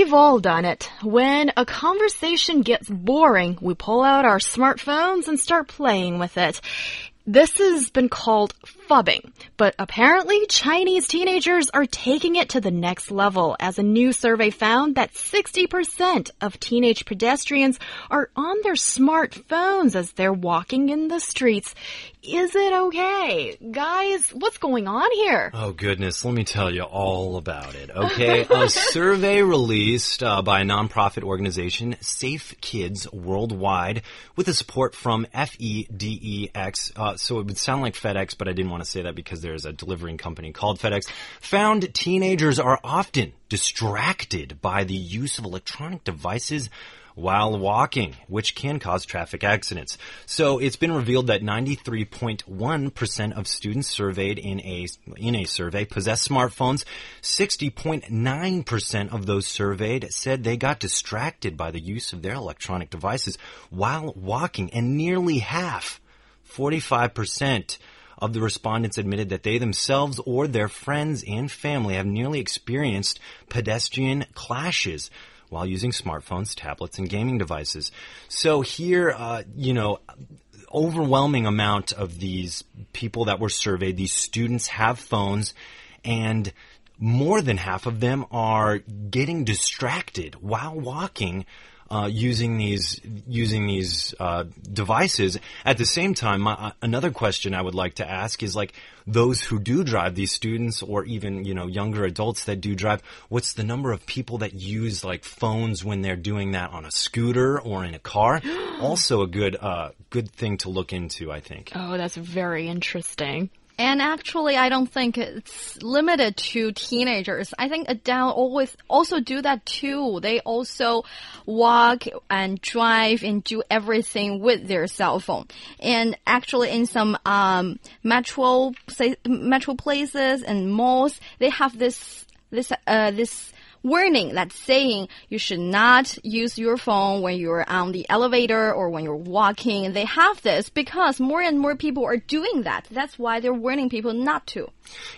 We've all done it. When a conversation gets boring, we pull out our smartphones and start playing with it. This has been called phubbing, but apparently Chinese teenagers are taking it to the next level as a new survey found that 60% of teenage pedestrians are on their smartphones as they're walking in the streets. Is it okay? Guys, what's going on here? Oh, goodness. Let me tell you all about it. Okay. a survey released uh, by a nonprofit organization, Safe Kids Worldwide, with the support from FEDEX. Uh, so it would sound like FedEx, but I didn't want to say that because there's a delivering company called FedEx. Found teenagers are often distracted by the use of electronic devices while walking, which can cause traffic accidents. So it's been revealed that 93.1% of students surveyed in a, in a survey possess smartphones. 60.9% of those surveyed said they got distracted by the use of their electronic devices while walking and nearly half, 45%, of the respondents admitted that they themselves or their friends and family have nearly experienced pedestrian clashes while using smartphones, tablets, and gaming devices. So here, uh, you know, overwhelming amount of these people that were surveyed, these students have phones and more than half of them are getting distracted while walking uh, using these using these uh, devices. At the same time, my, uh, another question I would like to ask is like those who do drive, these students or even you know younger adults that do drive. What's the number of people that use like phones when they're doing that on a scooter or in a car? also, a good uh, good thing to look into, I think. Oh, that's very interesting. And actually, I don't think it's limited to teenagers. I think adults always also do that too. They also walk and drive and do everything with their cell phone. And actually, in some um, metro say, metro places and malls, they have this this uh, this warning that's saying you should not use your phone when you're on the elevator or when you're walking. They have this because more and more people are doing that. That's why they're warning people not to.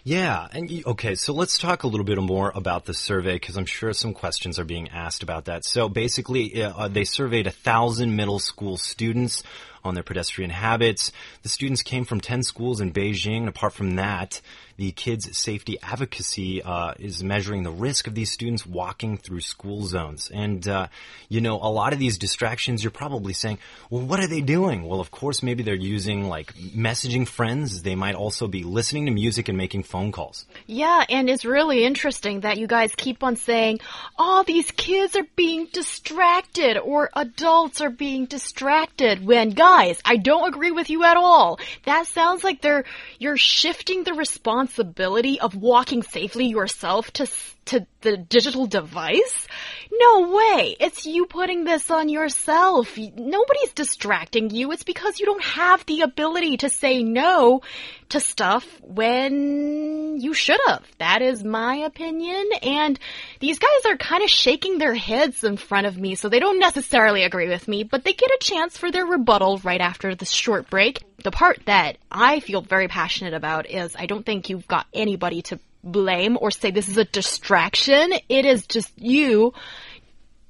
Yeah. And okay, so let's talk a little bit more about the survey because I'm sure some questions are being asked about that. So basically, uh, they surveyed a thousand middle school students on their pedestrian habits. The students came from 10 schools in Beijing. Apart from that, the Kids Safety Advocacy uh, is measuring the risk of these students walking through school zones. And, uh, you know, a lot of these distractions, you're probably saying, well, what are they doing? Well, of course, maybe they're using like messaging friends. They might also be listening to music and making phone calls. Yeah, and it's really interesting that you guys keep on saying, oh, these kids are being distracted or adults are being distracted when, guys, I don't agree with you at all. That sounds like they're, you're shifting the responsibility of walking safely yourself to to the digital device? No way. It's you putting this on yourself. Nobody's distracting you. It's because you don't have the ability to say no to stuff when you should have. That is my opinion. And these guys are kind of shaking their heads in front of me, so they don't necessarily agree with me, but they get a chance for their rebuttal right after this short break. The part that I feel very passionate about is I don't think you've got anybody to blame or say this is a distraction. It is just you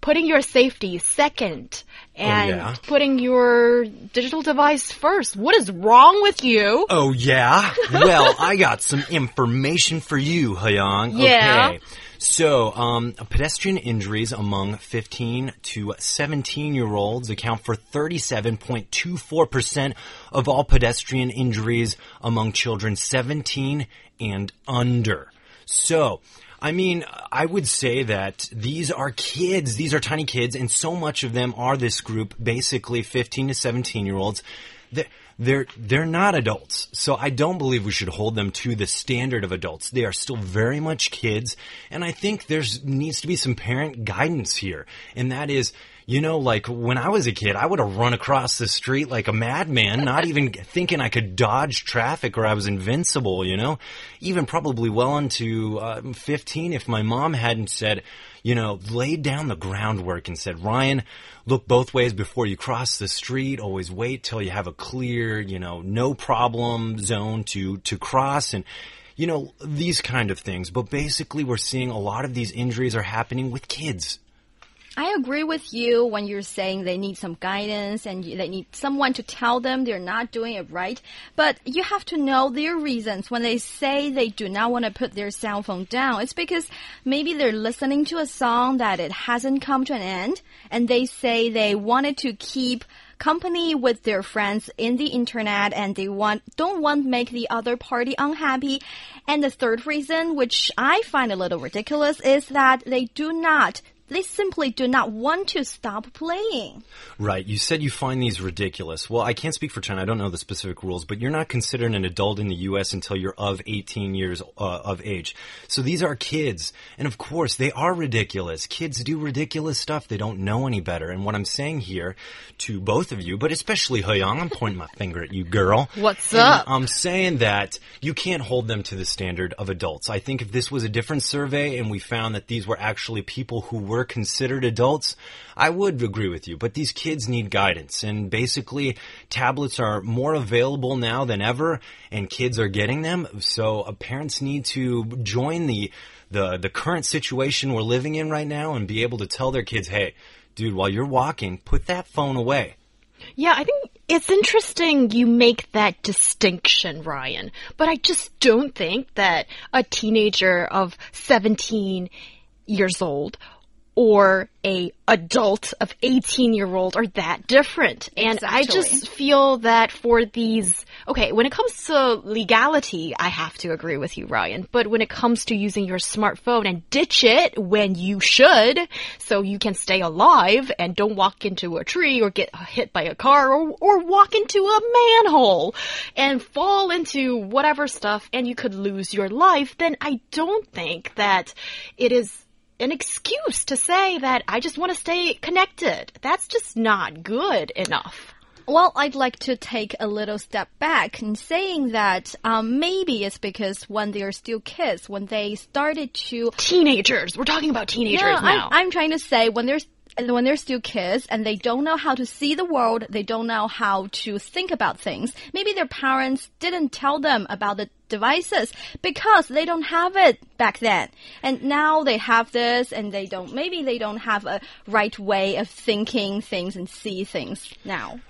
putting your safety second and oh, yeah? putting your digital device first. What is wrong with you? Oh, yeah? well, I got some information for you, Hyung. Yeah. Okay. So, um, pedestrian injuries among 15 to 17 year olds account for 37.24% of all pedestrian injuries among children 17 and under. So, I mean, I would say that these are kids. These are tiny kids, and so much of them are this group, basically 15 to 17 year olds. They're, they're, they're not adults. So I don't believe we should hold them to the standard of adults. They are still very much kids. And I think there's needs to be some parent guidance here. And that is, You know, like when I was a kid, I would have run across the street like a madman, not even thinking I could dodge traffic or I was invincible, you know? Even probably well into uh, 15 if my mom hadn't said, you know, laid down the groundwork and said, Ryan, look both ways before you cross the street. Always wait till you have a clear, you know, no problem zone to, to cross and, you know, these kind of things. But basically we're seeing a lot of these injuries are happening with kids. I agree with you when you're saying they need some guidance and they need someone to tell them they're not doing it right. But you have to know their reasons when they say they do not want to put their cell phone down. It's because maybe they're listening to a song that it hasn't come to an end and they say they wanted to keep company with their friends in the internet and they want don't want make the other party unhappy. And the third reason, which I find a little ridiculous, is that they do not they simply do not want to stop playing. Right. You said you find these ridiculous. Well, I can't speak for China. I don't know the specific rules, but you're not considered an adult in the U.S. until you're of 18 years uh, of age. So these are kids. And of course, they are ridiculous. Kids do ridiculous stuff. They don't know any better. And what I'm saying here to both of you, but especially Young, I'm pointing my finger at you, girl. What's And up? I'm saying that you can't hold them to the standard of adults. I think if this was a different survey and we found that these were actually people who were considered adults, I would agree with you. But these kids need guidance. And basically, tablets are more available now than ever, and kids are getting them. So uh, parents need to join the, the, the current situation we're living in right now and be able to tell their kids, hey, dude, while you're walking, put that phone away. Yeah, I think it's interesting you make that distinction, Ryan. But I just don't think that a teenager of 17 years old or a adult of 18 year old are that different. And I just feel that for these, okay, when it comes to legality, I have to agree with you, Ryan. But when it comes to using your smartphone and ditch it when you should, so you can stay alive and don't walk into a tree or get hit by a car or, or walk into a manhole and fall into whatever stuff and you could lose your life, then I don't think that it is an excuse to say that I just want to stay connected. That's just not good enough. Well, I'd like to take a little step back and saying that um, maybe it's because when they're still kids, when they started to Teenagers. We're talking about teenagers Yeah, now. I'm, I'm trying to say when they're when they're still kids and they don't know how to see the world, they don't know how to think about things. Maybe their parents didn't tell them about the devices because they don't have it back then. And now they have this and they don't, maybe they don't have a right way of thinking things and see things now.